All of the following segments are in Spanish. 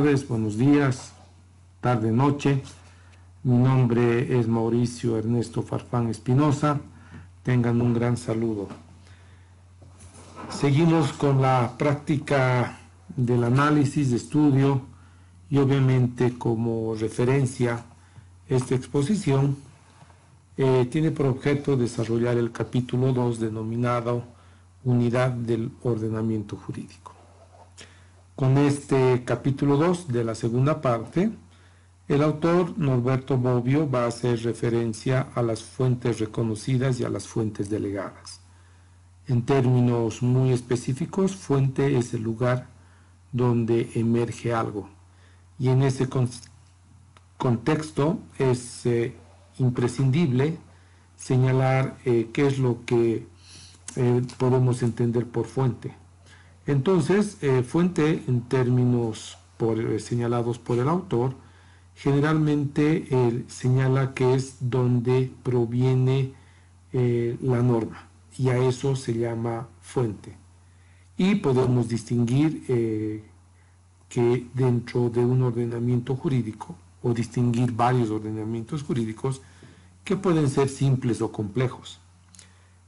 buenos días, tarde, noche. Mi nombre es Mauricio Ernesto Farfán Espinosa. Tengan un gran saludo. Seguimos con la práctica del análisis, de estudio y obviamente como referencia esta exposición eh, tiene por objeto desarrollar el capítulo 2 denominado Unidad del Ordenamiento Jurídico. Con este capítulo 2 de la segunda parte, el autor Norberto Bobbio va a hacer referencia a las fuentes reconocidas y a las fuentes delegadas. En términos muy específicos, fuente es el lugar donde emerge algo. Y en ese contexto es eh, imprescindible señalar eh, qué es lo que eh, podemos entender por fuente. Entonces, fuente en términos señalados por el autor, generalmente señala que es donde proviene la norma y a eso se llama fuente. Y podemos distinguir que dentro de un ordenamiento jurídico o distinguir varios ordenamientos jurídicos que pueden ser simples o complejos.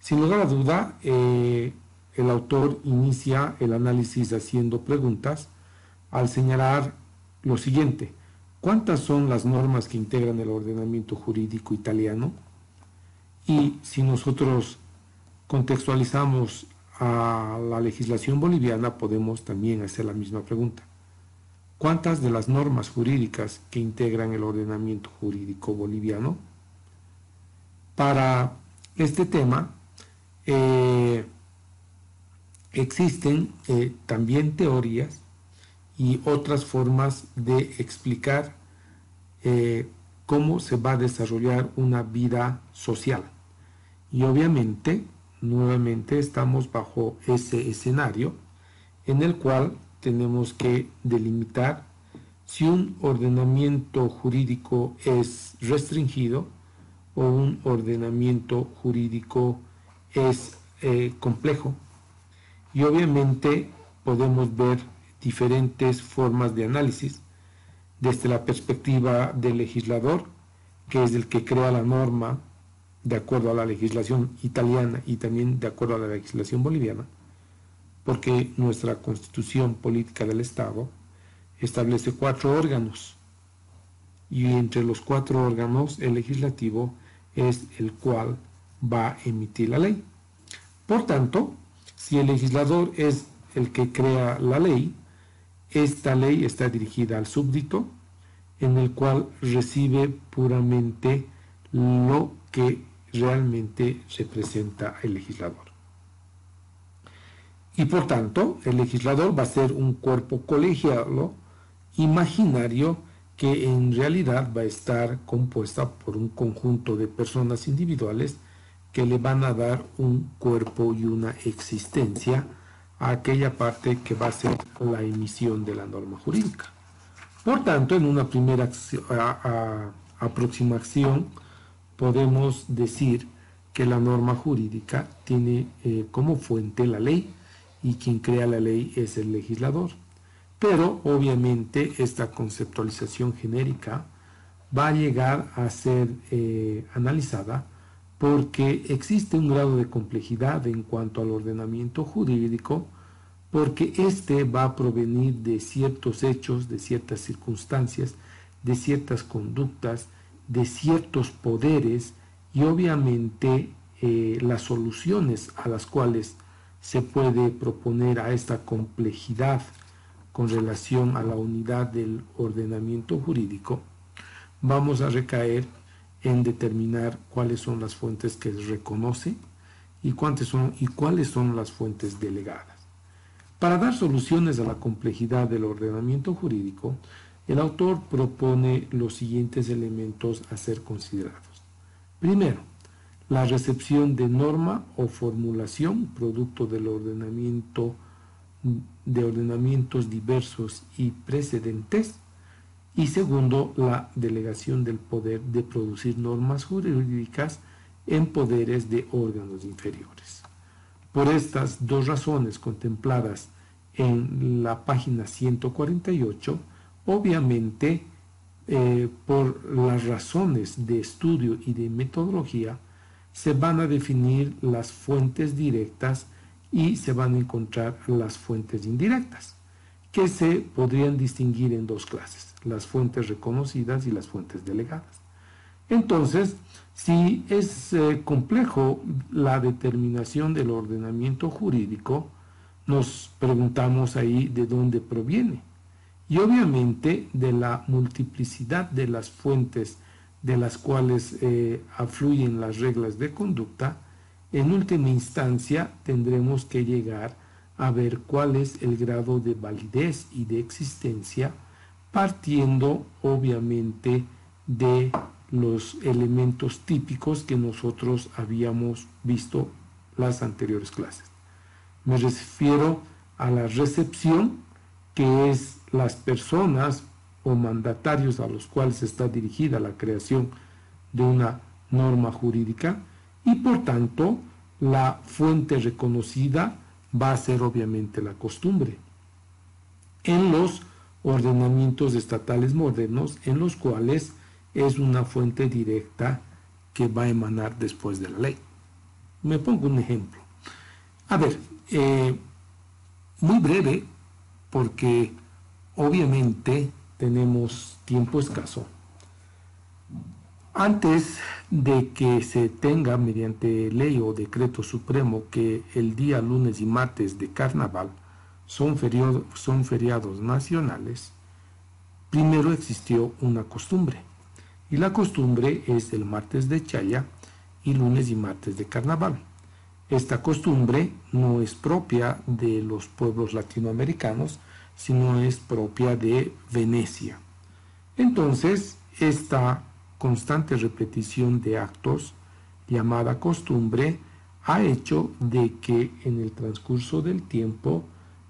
Sin lugar a duda, eh, el autor inicia el análisis haciendo preguntas al señalar lo siguiente. ¿Cuántas son las normas que integran el ordenamiento jurídico italiano? Y si nosotros contextualizamos a la legislación boliviana, podemos también hacer la misma pregunta. ¿Cuántas de las normas jurídicas que integran el ordenamiento jurídico boliviano? Para este tema eh, existen eh, también teorías y otras formas de explicar eh, cómo se va a desarrollar una vida social. Y obviamente, nuevamente estamos bajo ese escenario en el cual tenemos que delimitar si un ordenamiento jurídico es restringido o un ordenamiento jurídico es eh, complejo. Y obviamente podemos ver diferentes formas de análisis desde la perspectiva del legislador, que es el que crea la norma de acuerdo a la legislación italiana y también de acuerdo a la legislación boliviana porque nuestra constitución política del Estado establece cuatro órganos y entre los cuatro órganos el legislativo es el cual va a emitir la ley. Por tanto, si el legislador es el que crea la ley, esta ley está dirigida al súbdito, en el cual recibe puramente lo que realmente representa el legislador. Y por tanto, el legislador va a ser un cuerpo colegiado imaginario que en realidad va a estar compuesta por un conjunto de personas individuales que le van a dar un cuerpo y una existencia a aquella parte que va a ser la emisión de la norma jurídica. Por tanto, en una primera aproximación podemos decir que la norma jurídica tiene eh, como fuente la ley, y quien crea la ley es el legislador. Pero obviamente esta conceptualización genérica va a llegar a ser eh, analizada porque existe un grado de complejidad en cuanto al ordenamiento jurídico, porque éste va a provenir de ciertos hechos, de ciertas circunstancias, de ciertas conductas, de ciertos poderes y obviamente eh, las soluciones a las cuales se puede proponer a esta complejidad con relación a la unidad del ordenamiento jurídico, vamos a recaer en determinar cuáles son las fuentes que reconoce y, cuántas son, y cuáles son las fuentes delegadas. Para dar soluciones a la complejidad del ordenamiento jurídico, el autor propone los siguientes elementos a ser considerados. Primero, la recepción de norma o formulación producto del ordenamiento de ordenamientos diversos y precedentes y segundo la delegación del poder de producir normas jurídicas en poderes de órganos inferiores. Por estas dos razones contempladas en la página 148, obviamente eh, por las razones de estudio y de metodología, se van a definir las fuentes directas y se van a encontrar las fuentes indirectas, que se podrían distinguir en dos clases, las fuentes reconocidas y las fuentes delegadas. Entonces, si es eh, complejo la determinación del ordenamiento jurídico, nos preguntamos ahí de dónde proviene. Y obviamente de la multiplicidad de las fuentes de las cuales eh, afluyen las reglas de conducta, en última instancia tendremos que llegar a ver cuál es el grado de validez y de existencia, partiendo obviamente de los elementos típicos que nosotros habíamos visto las anteriores clases. Me refiero a la recepción, que es las personas o mandatarios a los cuales está dirigida la creación de una norma jurídica y por tanto la fuente reconocida va a ser obviamente la costumbre. En los ordenamientos estatales modernos en los cuales es una fuente directa que va a emanar después de la ley. Me pongo un ejemplo. A ver, eh, muy breve, porque obviamente tenemos tiempo escaso. Antes de que se tenga mediante ley o decreto supremo que el día lunes y martes de carnaval son, son feriados nacionales, primero existió una costumbre y la costumbre es el martes de Chaya y lunes y martes de carnaval. Esta costumbre no es propia de los pueblos latinoamericanos, sino es propia de Venecia. Entonces, esta constante repetición de actos, llamada costumbre, ha hecho de que en el transcurso del tiempo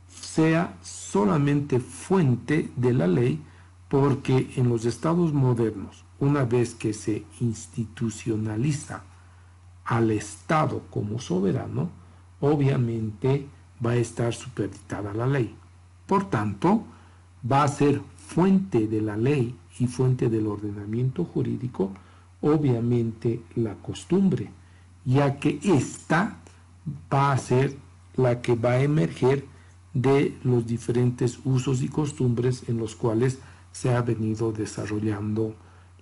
sea solamente fuente de la ley, porque en los estados modernos una vez que se institucionaliza al Estado como soberano, obviamente va a estar supeditada la ley. Por tanto, va a ser fuente de la ley y fuente del ordenamiento jurídico, obviamente la costumbre, ya que ésta va a ser la que va a emerger de los diferentes usos y costumbres en los cuales se ha venido desarrollando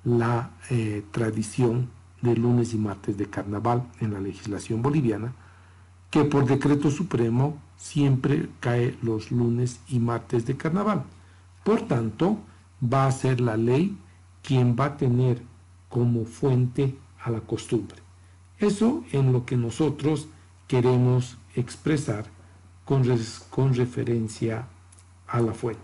la eh, tradición de lunes y martes de carnaval en la legislación boliviana, que por decreto supremo siempre cae los lunes y martes de carnaval. Por tanto, va a ser la ley quien va a tener como fuente a la costumbre. Eso en lo que nosotros queremos expresar con, con referencia a la fuente.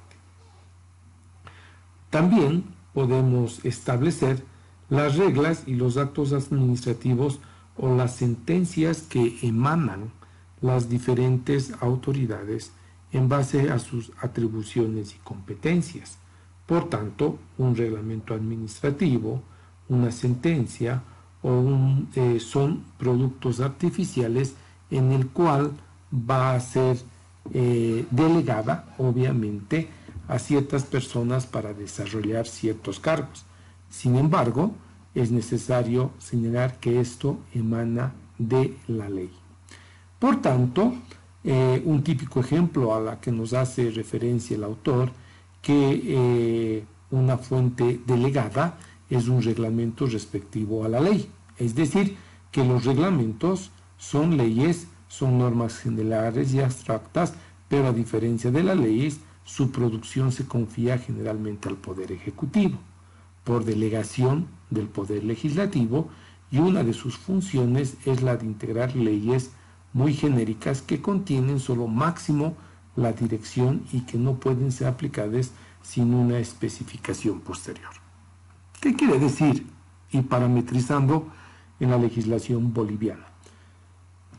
También podemos establecer las reglas y los actos administrativos o las sentencias que emanan las diferentes autoridades en base a sus atribuciones y competencias. Por tanto, un reglamento administrativo, una sentencia o eh, son productos artificiales en el cual va a ser eh, delegada, obviamente, a ciertas personas para desarrollar ciertos cargos. Sin embargo, es necesario señalar que esto emana de la ley. Por tanto, eh, un típico ejemplo a la que nos hace referencia el autor, que eh, una fuente delegada es un reglamento respectivo a la ley. Es decir, que los reglamentos son leyes, son normas generales y abstractas, pero a diferencia de las leyes, su producción se confía generalmente al Poder Ejecutivo, por delegación del Poder Legislativo, y una de sus funciones es la de integrar leyes muy genéricas que contienen solo máximo la dirección y que no pueden ser aplicadas sin una especificación posterior. ¿Qué quiere decir? Y parametrizando en la legislación boliviana.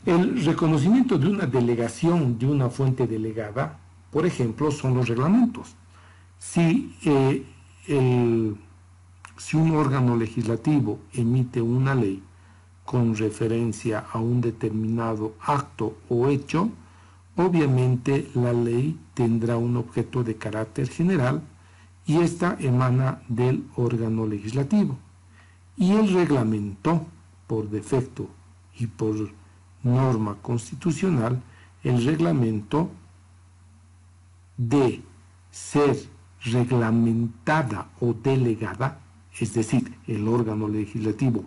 El reconocimiento de una delegación de una fuente delegada por ejemplo, son los reglamentos. Si, eh, si un órgano legislativo emite una ley con referencia a un determinado acto o hecho, obviamente la ley tendrá un objeto de carácter general y ésta emana del órgano legislativo. Y el reglamento, por defecto y por norma constitucional, el reglamento de ser reglamentada o delegada, es decir, el órgano legislativo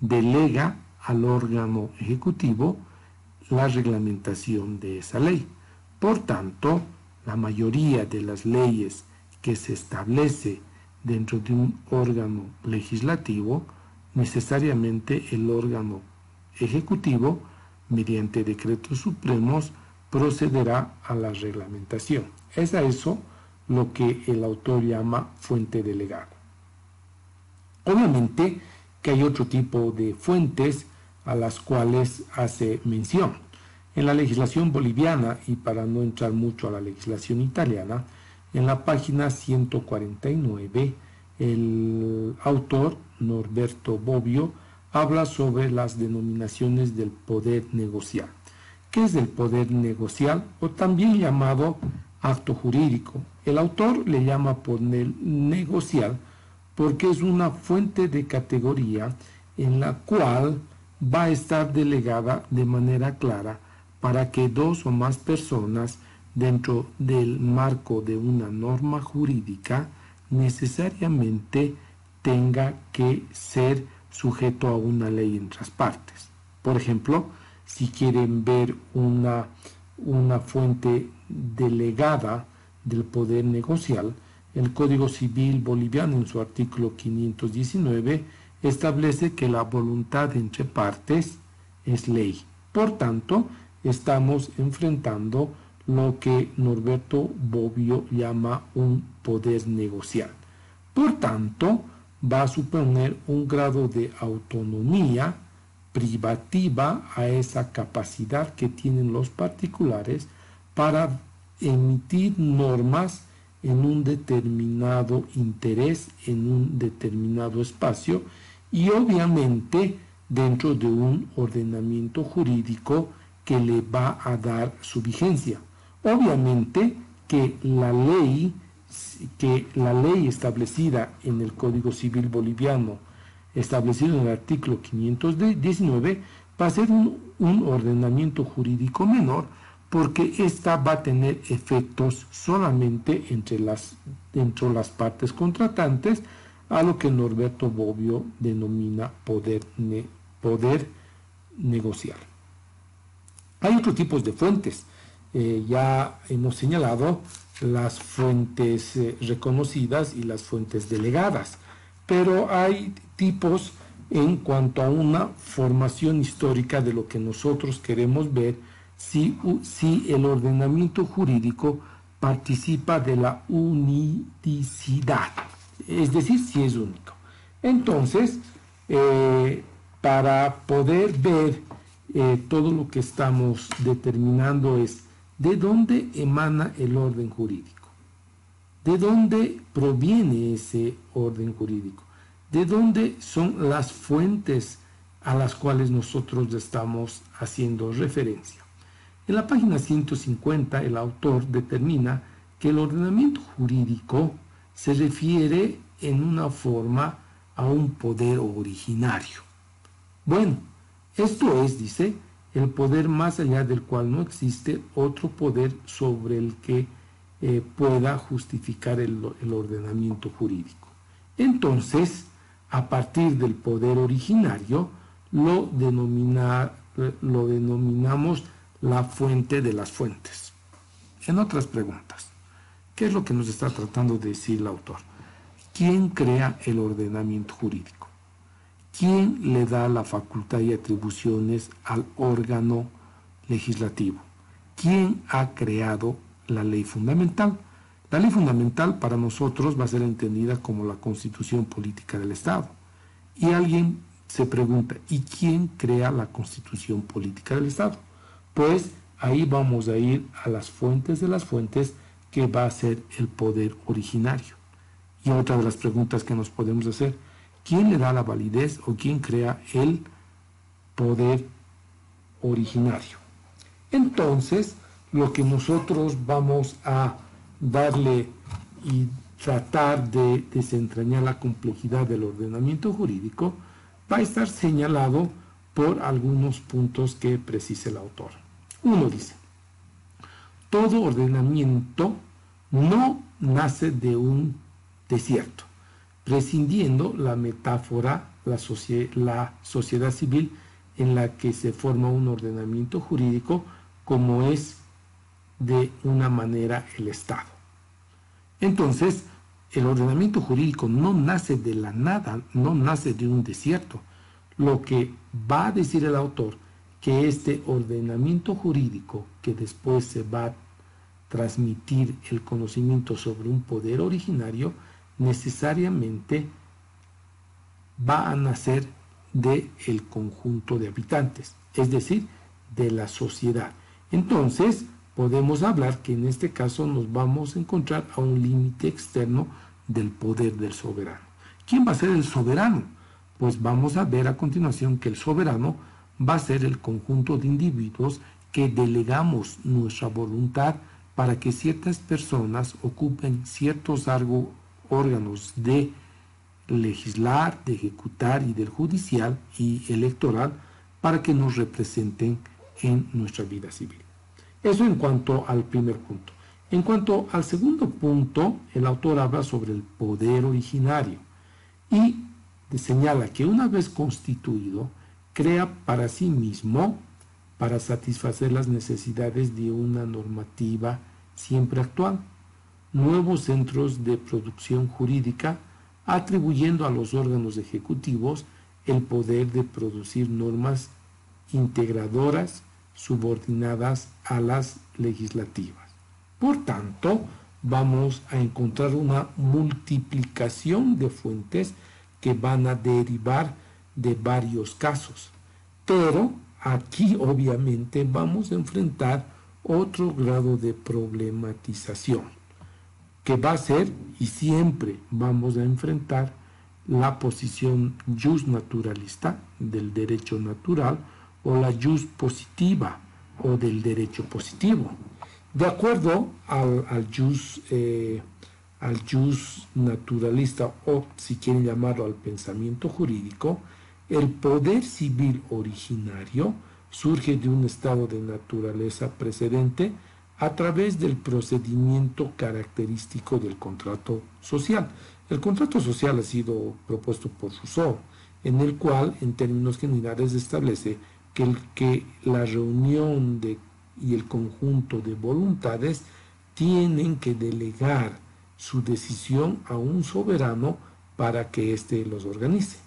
delega al órgano ejecutivo la reglamentación de esa ley. Por tanto, la mayoría de las leyes que se establece dentro de un órgano legislativo, necesariamente el órgano ejecutivo, mediante decretos supremos, procederá a la reglamentación. Es a eso lo que el autor llama fuente delegada. Obviamente que hay otro tipo de fuentes a las cuales hace mención. En la legislación boliviana, y para no entrar mucho a la legislación italiana, en la página 149, el autor, Norberto Bobbio, habla sobre las denominaciones del poder negocial. ¿Qué es el poder negocial o también llamado acto jurídico? El autor le llama poder negocial porque es una fuente de categoría en la cual va a estar delegada de manera clara para que dos o más personas dentro del marco de una norma jurídica necesariamente tenga que ser sujeto a una ley en otras partes. Por ejemplo, si quieren ver una, una fuente delegada del poder negocial, el Código Civil boliviano en su artículo 519 establece que la voluntad entre partes es ley. Por tanto, estamos enfrentando lo que Norberto Bobbio llama un poder negocial. Por tanto, va a suponer un grado de autonomía privativa a esa capacidad que tienen los particulares para emitir normas en un determinado interés, en un determinado espacio y obviamente dentro de un ordenamiento jurídico que le va a dar su vigencia. Obviamente que la ley que la ley establecida en el Código Civil boliviano, establecido en el artículo 519, va a ser un, ordenamiento jurídico menor porque ésta va a tener efectos solamente entre las, dentro de las partes contratantes, a lo que Norberto Bobbio denomina poder, poder negociar. Hay otros tipos de fuentes. Eh, ya hemos señalado las fuentes eh, reconocidas y las fuentes delegadas, pero hay tipos en cuanto a una formación histórica de lo que nosotros queremos ver si, el ordenamiento jurídico participa de la unicidad, es decir, si es único. Entonces, eh, para poder ver eh, todo lo que estamos determinando es de dónde emana el orden jurídico, de dónde proviene ese orden jurídico, de dónde son las fuentes a las cuales nosotros estamos haciendo referencia. En la página 150 el autor determina que el ordenamiento jurídico se refiere en una forma a un poder originario. Bueno, esto es, dice, el poder más allá del cual no existe otro poder sobre el que eh, pueda justificar el, ordenamiento jurídico. Entonces, a partir del poder originario, lo, denomina, lo denominamos la fuente de las fuentes. En otras preguntas, ¿qué es lo que nos está tratando de decir el autor? ¿Quién crea el ordenamiento jurídico? ¿Quién le da la facultad y atribuciones al órgano legislativo? ¿Quién ha creado la ley fundamental? La ley fundamental para nosotros va a ser entendida como la constitución política del Estado. Y alguien se pregunta, ¿y quién crea la constitución política del Estado? Pues ahí vamos a ir a las fuentes de las fuentes que va a ser el poder originario. Y otra de las preguntas que nos podemos hacer, ¿quién le da la validez o quién crea el poder originario? Entonces, lo que nosotros vamos a darle y tratar de desentrañar la complejidad del ordenamiento jurídico, va a estar señalado por algunos puntos que precisa el autor. Uno dice, todo ordenamiento no nace de un desierto, prescindiendo la metáfora, la, la sociedad civil en la que se forma un ordenamiento jurídico como es de una manera el Estado. Entonces, el ordenamiento jurídico no nace de la nada, no nace de un desierto. Lo que va a decir el autor, que este ordenamiento jurídico que después se va a transmitir el conocimiento sobre un poder originario, necesariamente va a nacer del el conjunto de habitantes, es decir, de la sociedad. Entonces, podemos hablar que en este caso nos vamos a encontrar a un límite externo del poder del soberano. ¿Quién va a ser el soberano? Pues vamos a ver a continuación que el soberano va a ser el conjunto de individuos que delegamos nuestra voluntad para que ciertas personas ocupen ciertos órganos de legislar, de ejecutar y del judicial y electoral para que nos representen en nuestra vida civil. Eso en cuanto al primer punto. En cuanto al segundo punto, el autor habla sobre el poder originario y señala que una vez constituido, crea para sí mismo, para satisfacer las necesidades de una normativa siempre actual, nuevos centros de producción jurídica, atribuyendo a los órganos ejecutivos el poder de producir normas integradoras subordinadas a las legislativas. Por tanto, vamos a encontrar una multiplicación de fuentes que van a derivar de varios casos. Pero aquí obviamente vamos a enfrentar otro grado de problematización, que va a ser, y siempre vamos a enfrentar, la posición just naturalista del derecho natural o la jus positiva o del derecho positivo. De acuerdo al, al jus, eh, al jus naturalista o si quieren llamarlo al pensamiento jurídico, el poder civil originario surge de un estado de naturaleza precedente a través del procedimiento característico del contrato social. El contrato social ha sido propuesto por Rousseau, en el cual, en términos generales, establece que, el, que la reunión de, y el conjunto de voluntades tienen que delegar su decisión a un soberano para que éste los organice.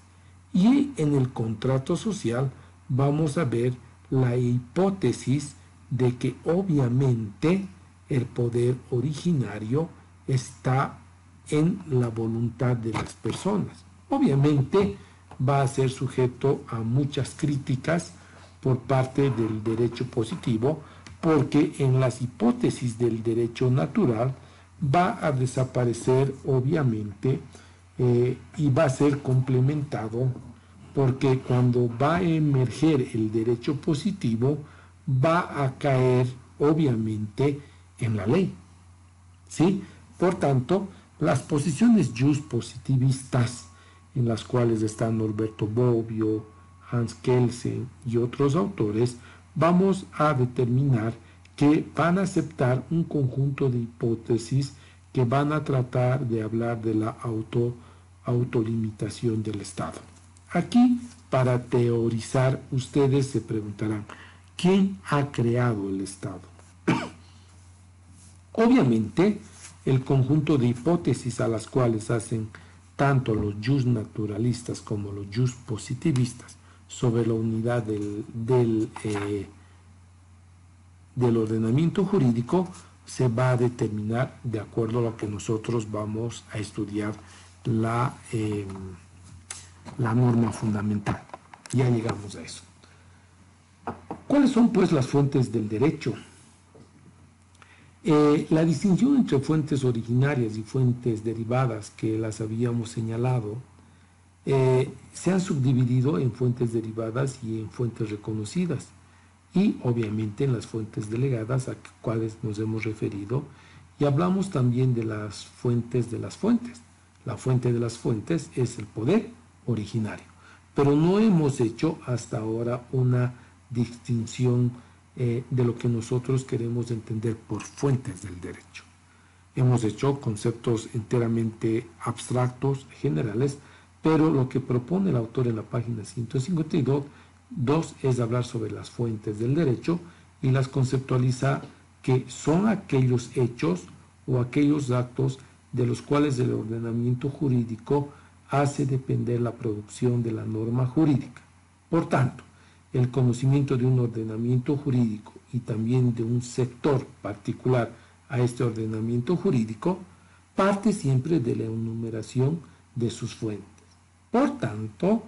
Y en el contrato social vamos a ver la hipótesis de que obviamente el poder originario está en la voluntad de las personas. Obviamente va a ser sujeto a muchas críticas por parte del derecho positivo, porque en las hipótesis del derecho natural va a desaparecer obviamente eh, y va a ser complementado porque cuando va a emerger el derecho positivo va a caer obviamente en la ley. ¿Sí? Por tanto, las posiciones just positivistas en las cuales están Norberto Bobbio, Hans Kelsen y otros autores, vamos a determinar que van a aceptar un conjunto de hipótesis que van a tratar de hablar de la auto, autolimitación del Estado. Aquí, para teorizar, ustedes se preguntarán, ¿quién ha creado el Estado? Obviamente, el conjunto de hipótesis a las cuales hacen tanto los just naturalistas como los just positivistas sobre la unidad del, del, eh, ordenamiento jurídico se va a determinar de acuerdo a lo que nosotros vamos a estudiar la, eh, la norma fundamental. Ya llegamos a eso. ¿Cuáles son pues las fuentes del derecho? Eh, la distinción entre fuentes originarias y fuentes derivadas que las habíamos señalado eh, se han subdividido en fuentes derivadas y en fuentes reconocidas. y obviamente en las fuentes delegadas a cuales nos hemos referido y hablamos también de las fuentes de las fuentes. La fuente de las fuentes es el poder originario, pero no hemos hecho hasta ahora una distinción eh, de lo que nosotros queremos entender por fuentes del derecho. Hemos hecho conceptos enteramente abstractos, generales, pero lo que propone el autor en la página 152 dos, es hablar sobre las fuentes del derecho y las conceptualiza que son aquellos hechos o aquellos actos de los cuales el ordenamiento jurídico hace depender la producción de la norma jurídica. Por tanto, el conocimiento de un ordenamiento jurídico y también de un sector particular a este ordenamiento jurídico parte siempre de la enumeración de sus fuentes. Por tanto,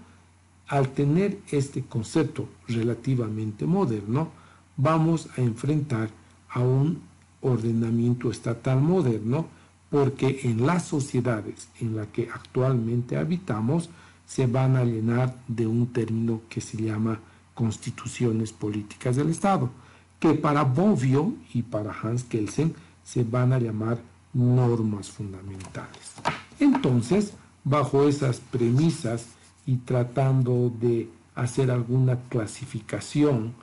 al tener este concepto relativamente moderno, vamos a enfrentar a un ordenamiento estatal moderno porque en las sociedades en las que actualmente habitamos se van a llenar de un término que se llama constituciones políticas del Estado, que para Bobbio y para Hans Kelsen se van a llamar normas fundamentales. Entonces, bajo esas premisas y tratando de hacer alguna clasificación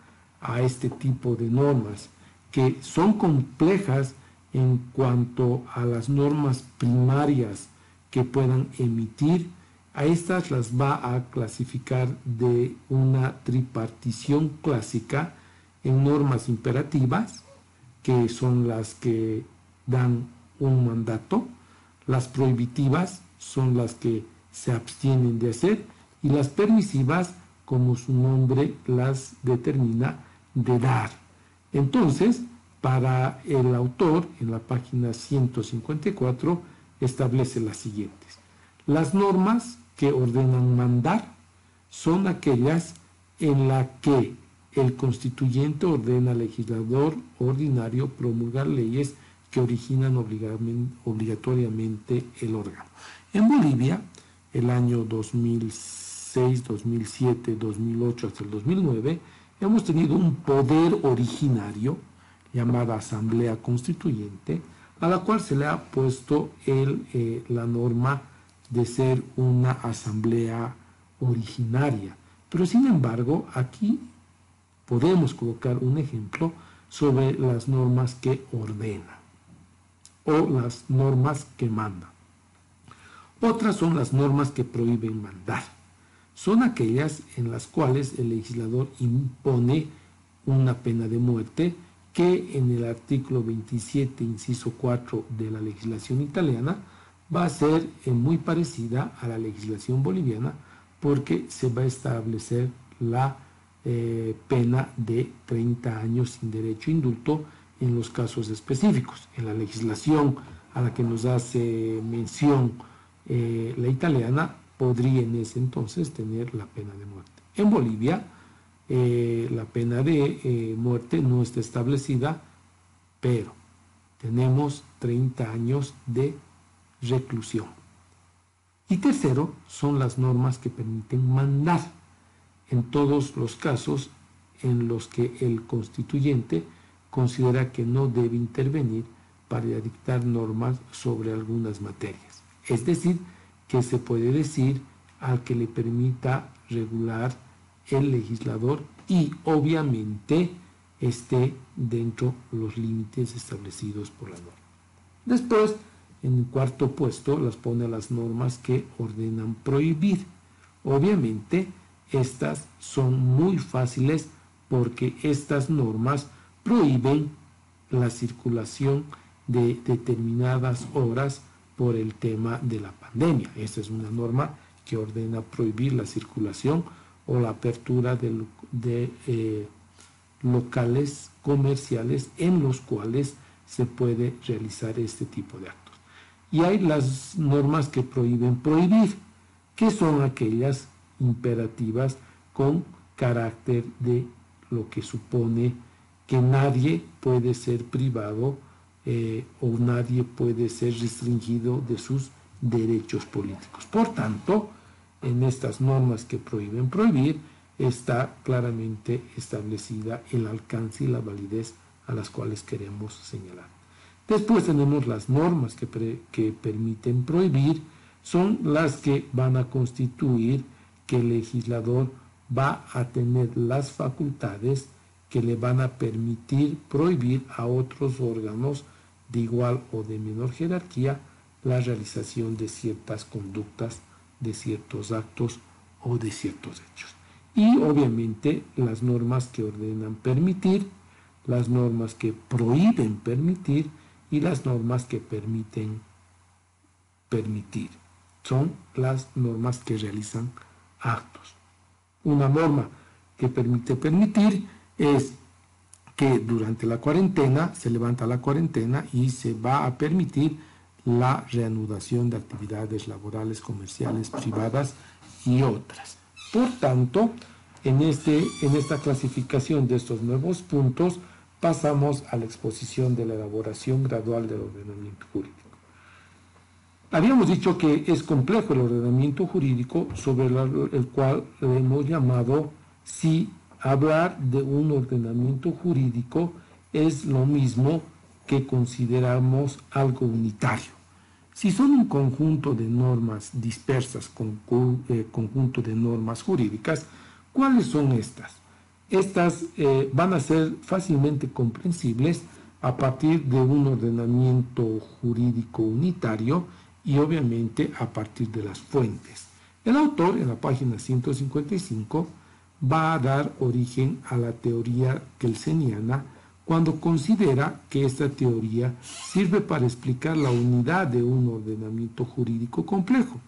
a este tipo de normas, que son complejas en cuanto a las normas primarias que puedan emitir a estas las va a clasificar de una tripartición clásica en normas imperativas, que son las que dan un mandato, las prohibitivas son las que se abstienen de hacer y las permisivas, como su nombre las determina, de dar. Entonces, para el autor, en la página 154, establece las siguientes. Las normas que ordenan mandar son aquellas en las que el constituyente ordena al legislador ordinario promulgar leyes que originan obligatoriamente el órgano. En Bolivia, el año 2006, 2007, 2008 hasta el 2009, hemos tenido un poder originario llamada Asamblea Constituyente, a la cual se le ha puesto el, eh, la norma de ser una asamblea originaria. Pero sin embargo, aquí podemos colocar un ejemplo sobre las normas que ordena o las normas que manda. Otras son las normas que prohíben mandar. Son aquellas en las cuales el legislador impone una pena de muerte que en el artículo 27, inciso 4 de la legislación italiana, va a ser eh, muy parecida a la legislación boliviana porque se va a establecer la eh, pena de 30 años sin derecho indulto en los casos específicos. En la legislación a la que nos hace mención eh, la italiana, podría en ese entonces tener la pena de muerte. En Bolivia, la pena de muerte no está establecida, pero tenemos 30 años de reclusión. Y tercero, son las normas que permiten mandar en todos los casos en los que el constituyente considera que no debe intervenir para dictar normas sobre algunas materias. Es decir, que se puede decir al que le permita regular el legislador y obviamente esté dentro de los límites establecidos por la norma. Después, en cuarto puesto las pone las normas que ordenan prohibir. Obviamente, estas son muy fáciles porque estas normas prohíben la circulación de determinadas horas por el tema de la pandemia. Esta es una norma que ordena prohibir la circulación o la apertura de, eh, locales comerciales en los cuales se puede realizar este tipo de actos. Y hay las normas que prohíben prohibir, que son aquellas imperativas con carácter de lo que supone que nadie puede ser privado eh, o nadie puede ser restringido de sus derechos políticos. Por tanto, en estas normas que prohíben prohibir, está claramente establecida el alcance y la validez a las cuales queremos señalar. Después tenemos las normas que, que permiten prohibir, son las que van a constituir que el legislador va a tener las facultades que le van a permitir prohibir a otros órganos de igual o de menor jerarquía la realización de ciertas conductas, de ciertos actos o de ciertos hechos. Y obviamente las normas que ordenan permitir, las normas que prohíben permitir y las normas que permiten permitir. Son las normas que realizan actos. Una norma que permite permitir es que durante la cuarentena se levanta la cuarentena y se va a permitir la reanudación de actividades laborales, comerciales, privadas y otras. Por tanto, en, este, en esta clasificación de estos nuevos puntos pasamos a la exposición de la elaboración gradual del ordenamiento jurídico. Habíamos dicho que es complejo el ordenamiento jurídico sobre el cual hemos llamado si hablar de un ordenamiento jurídico es lo mismo que consideramos algo unitario. Si son un conjunto de normas dispersas, con, eh, conjunto de normas jurídicas, ¿cuáles son estas? Estas eh, van a ser fácilmente comprensibles a partir de un ordenamiento jurídico unitario y obviamente a partir de las fuentes. El autor en la página 155 va a dar origen a la teoría kelseniana cuando considera que esta teoría sirve para explicar la unidad de un ordenamiento jurídico complejo.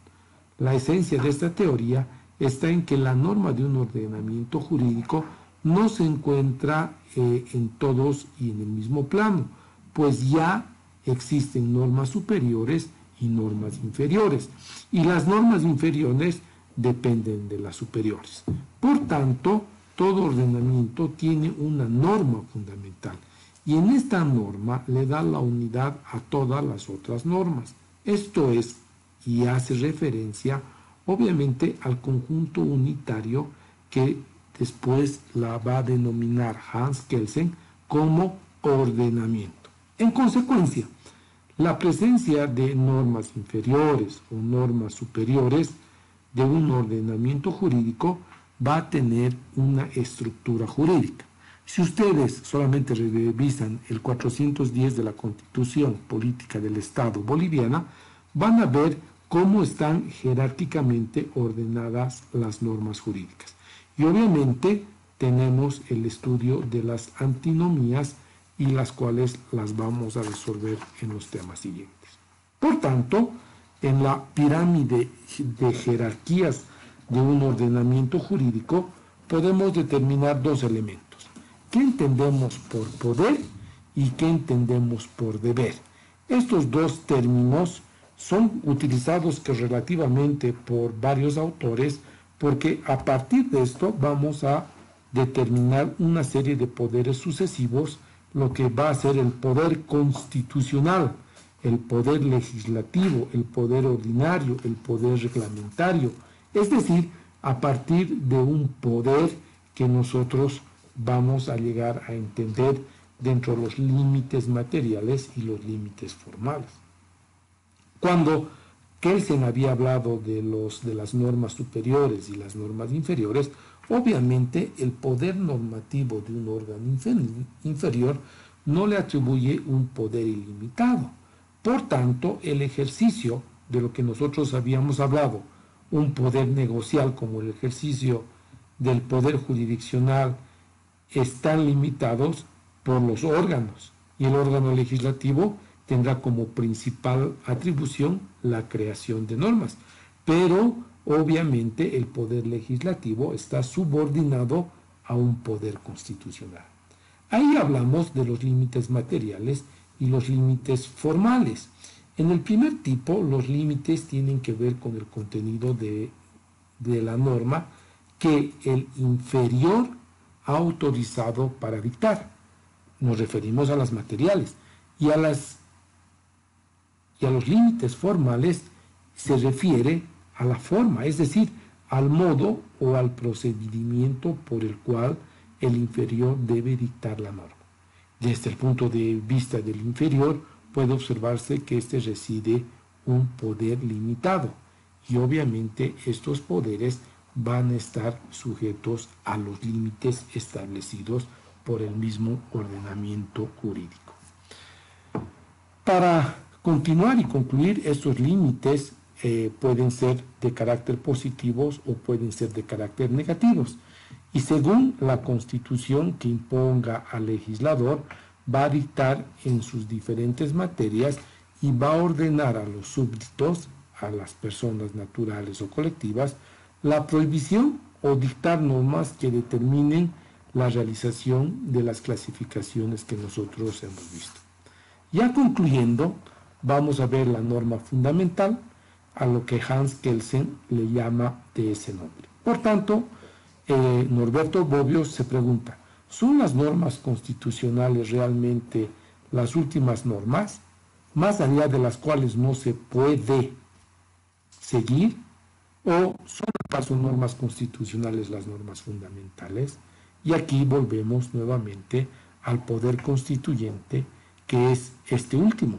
La esencia de esta teoría está en que la norma de un ordenamiento jurídico no se encuentra eh, en todos y en el mismo plano, pues ya existen normas superiores y normas inferiores, y las normas inferiores dependen de las superiores. Por tanto, todo ordenamiento tiene una norma fundamental y en esta norma le da la unidad a todas las otras normas. Esto es, y hace referencia obviamente al conjunto unitario que después la va a denominar Hans Kelsen como ordenamiento. En consecuencia, la presencia de normas inferiores o normas superiores de un ordenamiento jurídico va a tener una estructura jurídica. Si ustedes solamente revisan el 410 de la Constitución Política del Estado Boliviana, van a ver cómo están jerárquicamente ordenadas las normas jurídicas. Y obviamente tenemos el estudio de las antinomías y las cuales las vamos a resolver en los temas siguientes. Por tanto, en la pirámide de jerarquías de un ordenamiento jurídico, podemos determinar dos elementos. ¿Qué entendemos por poder y qué entendemos por deber? Estos dos términos son utilizados que relativamente por varios autores porque a partir de esto vamos a determinar una serie de poderes sucesivos, lo que va a ser el poder constitucional, el poder legislativo, el poder ordinario, el poder reglamentario, es decir, a partir de un poder que nosotros vamos a llegar a entender dentro de los límites materiales y los límites formales. Cuando Kelsen había hablado de, los, de las normas superiores y las normas inferiores, obviamente el poder normativo de un órgano inferior no le atribuye un poder ilimitado. Por tanto, el ejercicio de lo que nosotros habíamos hablado, un poder negocial como el ejercicio del poder jurisdiccional están limitados por los órganos y el órgano legislativo tendrá como principal atribución la creación de normas, pero obviamente el poder legislativo está subordinado a un poder constitucional. Ahí hablamos de los límites materiales y los límites formales. En el primer tipo, los límites tienen que ver con el contenido de, la norma que el inferior ha autorizado para dictar. Nos referimos a las materiales y a, las, y a los límites formales se refiere a la forma, es decir, al modo o al procedimiento por el cual el inferior debe dictar la norma. Desde el punto de vista del inferior puede observarse que éste reside un poder limitado y obviamente estos poderes van a estar sujetos a los límites establecidos por el mismo ordenamiento jurídico. Para continuar y concluir, estos límites eh, pueden ser de carácter positivos o pueden ser de carácter negativos. Y según la constitución que imponga al legislador, va a dictar en sus diferentes materias y va a ordenar a los súbditos, a las personas naturales o colectivas, la prohibición o dictar normas que determinen la realización de las clasificaciones que nosotros hemos visto. Ya concluyendo, vamos a ver la norma fundamental, a lo que Hans Kelsen le llama de ese nombre. Por tanto, eh, Norberto Bobbio se pregunta, ¿son las normas constitucionales realmente las últimas normas, más allá de las cuales no se puede seguir? ¿O son acaso normas constitucionales las normas fundamentales? Y aquí volvemos nuevamente al poder constituyente, que es este último.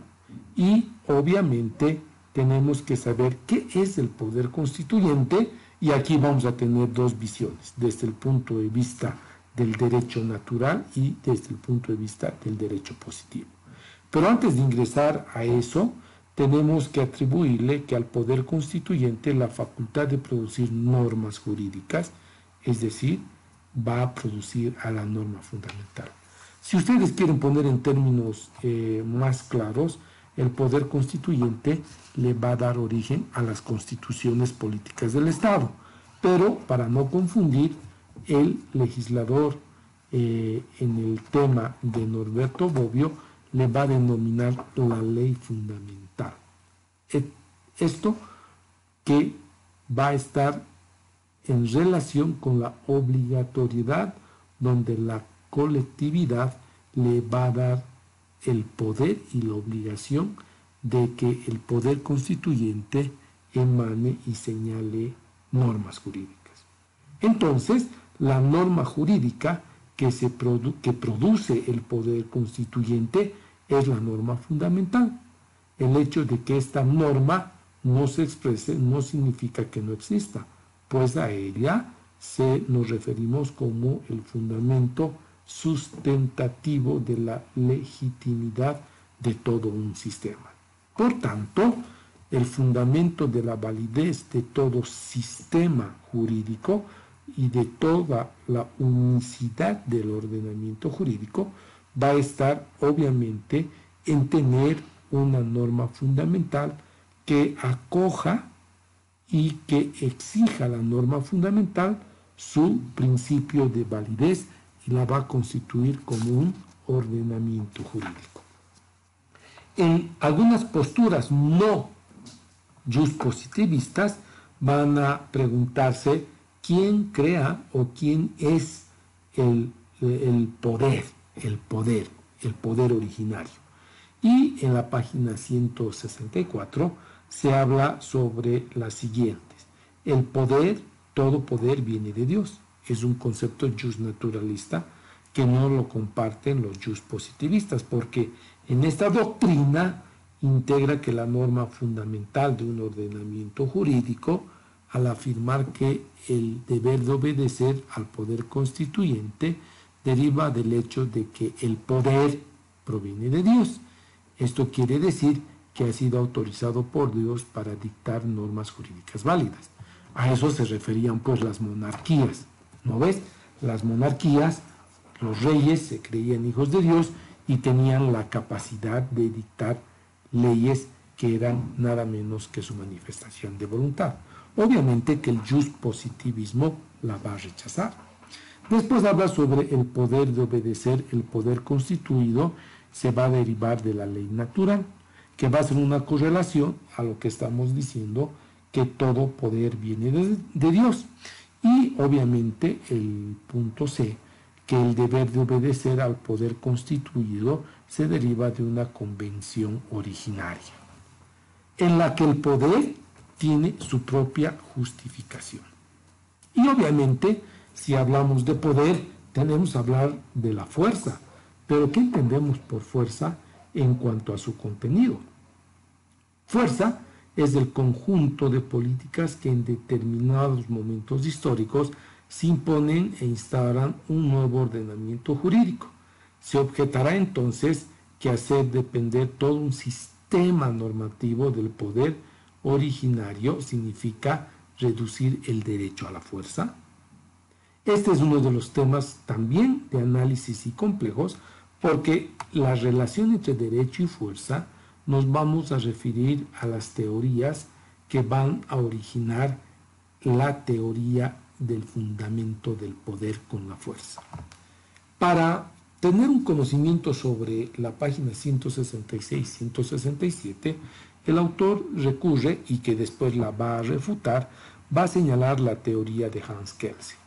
Y obviamente tenemos que saber qué es el poder constituyente y aquí vamos a tener dos visiones, desde el punto de vista del derecho natural y desde el punto de vista del derecho positivo. Pero antes de ingresar a eso, tenemos que atribuirle que al poder constituyente la facultad de producir normas jurídicas, es decir, va a producir a la norma fundamental. Si ustedes quieren poner en términos eh, más claros, el poder constituyente le va a dar origen a las constituciones políticas del Estado. Pero para no confundir, el legislador eh, en el tema de Norberto Bobbio le va a denominar la ley fundamental. Esto que va a estar en relación con la obligatoriedad donde la colectividad le va a dar el poder y la obligación de que el poder constituyente emane y señale normas jurídicas. Entonces, la norma jurídica que, se que produce el poder constituyente es la norma fundamental. El hecho de que esta norma no se exprese no significa que no exista, pues a ella se nos referimos como el fundamento sustentativo de la legitimidad de todo un sistema. Por tanto, el fundamento de la validez de todo sistema jurídico y de toda la unicidad del ordenamiento jurídico va a estar obviamente en tener una norma fundamental que acoja y que exija la norma fundamental su principio de validez la va a constituir como un ordenamiento jurídico. En algunas posturas no positivistas van a preguntarse quién crea o quién es el, el poder, el poder, el poder originario. Y en la página 164 se habla sobre las siguientes. El poder, todo poder viene de Dios es un concepto just naturalista que no lo comparten los just positivistas, porque en esta doctrina integra que la norma fundamental de un ordenamiento jurídico, al afirmar que el deber de obedecer al poder constituyente deriva del hecho de que el poder proviene de Dios. Esto quiere decir que ha sido autorizado por Dios para dictar normas jurídicas válidas. A eso se referían pues las monarquías. ¿No ves? Las monarquías, los reyes se creían hijos de Dios y tenían la capacidad de dictar leyes que eran nada menos que su manifestación de voluntad. Obviamente que el positivismo la va a rechazar. Después habla sobre el poder de obedecer, el poder constituido se va a derivar de la ley natural, que va a ser una correlación a lo que estamos diciendo, que todo poder viene de, de Dios. Y obviamente el punto C, que el deber de obedecer al poder constituido se deriva de una convención originaria, en la que el poder tiene su propia justificación. Y obviamente, si hablamos de poder, tenemos que hablar de la fuerza. Pero ¿qué entendemos por fuerza en cuanto a su contenido? Fuerza es el conjunto de políticas que en determinados momentos históricos se imponen e instauran un nuevo ordenamiento jurídico. Se objetará entonces que hacer depender todo un sistema normativo del poder originario significa reducir el derecho a la fuerza. Este es uno de los temas también de análisis y complejos porque la relación entre derecho y fuerza nos vamos a referir a las teorías que van a originar la teoría del fundamento del poder con la fuerza. Para tener un conocimiento sobre la página 166-167, el autor recurre, y que después la va a refutar, va a señalar la teoría de Hans Kelsen.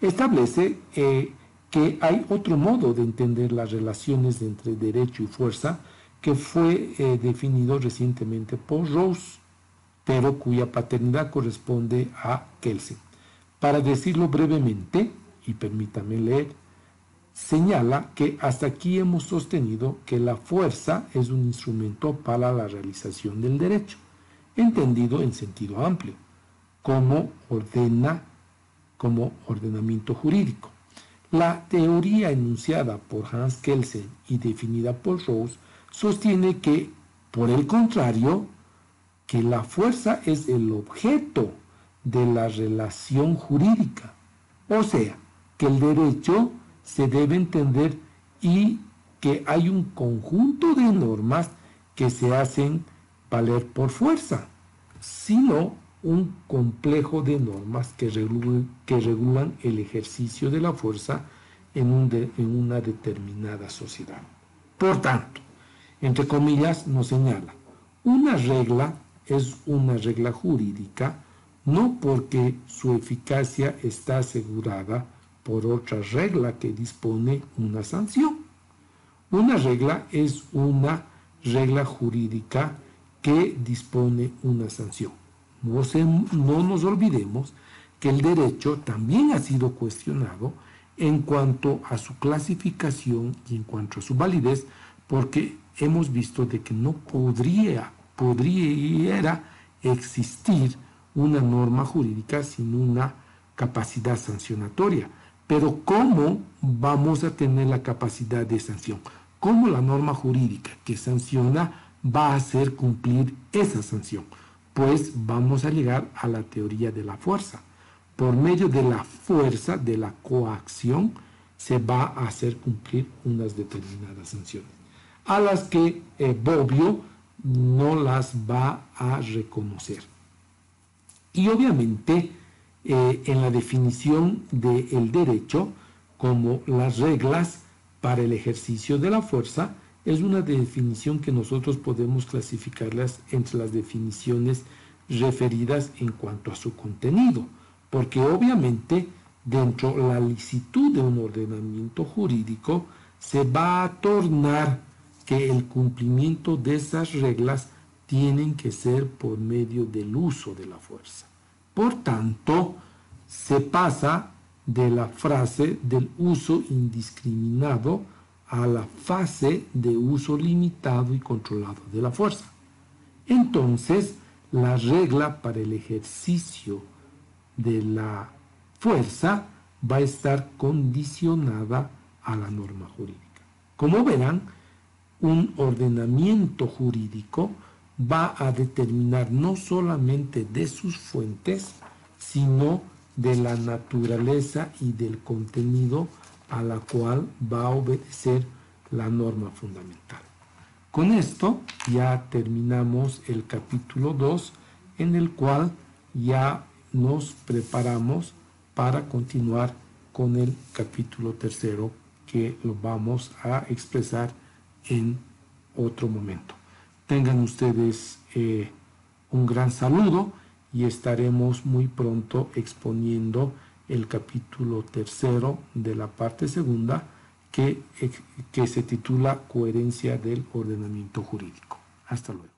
Establece eh, que hay otro modo de entender las relaciones entre derecho y fuerza que fue eh, definido recientemente por Rose, pero cuya paternidad corresponde a Kelsen. Para decirlo brevemente, y permítame leer, señala que hasta aquí hemos sostenido que la fuerza es un instrumento para la realización del derecho, entendido en sentido amplio, como ordena, como ordenamiento jurídico. La teoría enunciada por Hans Kelsen y definida por Rose sostiene que, por el contrario, que la fuerza es el objeto de la relación jurídica. O sea, que el derecho se debe entender y que hay un conjunto de normas que se hacen valer por fuerza, sino un complejo de normas que regulan, el ejercicio de la fuerza en una determinada sociedad. Por tanto, entre comillas, nos señala, una regla es una regla jurídica no porque su eficacia está asegurada por otra regla que dispone una sanción. Una regla es una regla jurídica que dispone una sanción. No, no, nos olvidemos que el derecho también ha sido cuestionado en cuanto a su clasificación y en cuanto a su validez, porque hemos visto de que no podría, podría existir una norma jurídica sin una capacidad sancionatoria. Pero ¿cómo vamos a tener la capacidad de sanción? ¿Cómo la norma jurídica que sanciona va a hacer cumplir esa sanción? Pues vamos a llegar a la teoría de la fuerza. Por medio de la fuerza, de la coacción, se va a hacer cumplir unas determinadas sanciones, a las que eh, Bobbio no las va a reconocer. Y obviamente eh, en la definición del derecho, como las reglas para el ejercicio de la fuerza, es una definición que nosotros podemos clasificarlas entre las definiciones referidas en cuanto a su contenido, porque obviamente dentro de la licitud de un ordenamiento jurídico se va a tornar que el cumplimiento de esas reglas tienen que ser por medio del uso de la fuerza. Por tanto, se pasa de la frase del uso indiscriminado a la fase de uso limitado y controlado de la fuerza. Entonces, la regla para el ejercicio de la fuerza va a estar condicionada a la norma jurídica. Como verán, un ordenamiento jurídico va a determinar no solamente de sus fuentes, sino de la naturaleza y del contenido a la cual va a obedecer la norma fundamental. Con esto ya terminamos el capítulo 2 en el cual ya nos preparamos para continuar con el capítulo tercero que lo vamos a expresar en otro momento. Tengan ustedes eh, un gran saludo y estaremos muy pronto exponiendo el capítulo tercero de la parte segunda que, que se titula Coherencia del ordenamiento jurídico. Hasta luego.